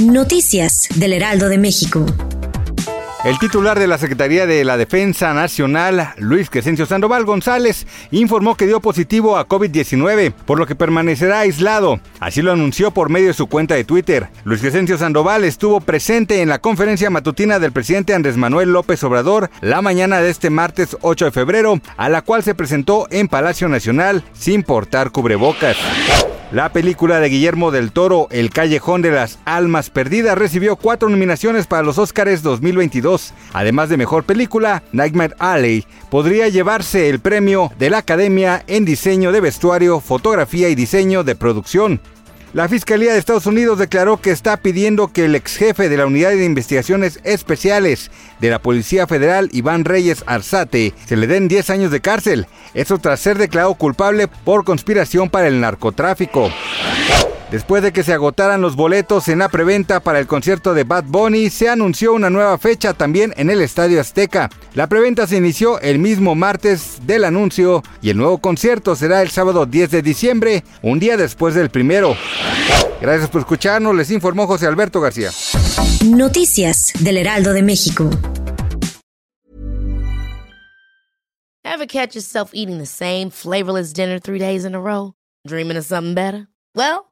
Noticias del Heraldo de México. El titular de la Secretaría de la Defensa Nacional, Luis Crescencio Sandoval González, informó que dio positivo a COVID-19, por lo que permanecerá aislado. Así lo anunció por medio de su cuenta de Twitter. Luis Crescencio Sandoval estuvo presente en la conferencia matutina del presidente Andrés Manuel López Obrador la mañana de este martes 8 de febrero, a la cual se presentó en Palacio Nacional sin portar cubrebocas. La película de Guillermo del Toro, El Callejón de las Almas Perdidas, recibió cuatro nominaciones para los Oscars 2022. Además de Mejor Película, Nightmare Alley podría llevarse el premio de la Academia en Diseño de Vestuario, Fotografía y Diseño de Producción. La Fiscalía de Estados Unidos declaró que está pidiendo que el ex jefe de la Unidad de Investigaciones Especiales de la Policía Federal, Iván Reyes Arzate, se le den 10 años de cárcel. Eso tras ser declarado culpable por conspiración para el narcotráfico. Después de que se agotaran los boletos en la preventa para el concierto de Bad Bunny, se anunció una nueva fecha también en el Estadio Azteca. La preventa se inició el mismo martes del anuncio y el nuevo concierto será el sábado 10 de diciembre, un día después del primero. Gracias por escucharnos, les informó José Alberto García. Noticias del Heraldo de México. Ever catch yourself eating the same flavorless dinner three days in a row? Dreaming of something better? Well,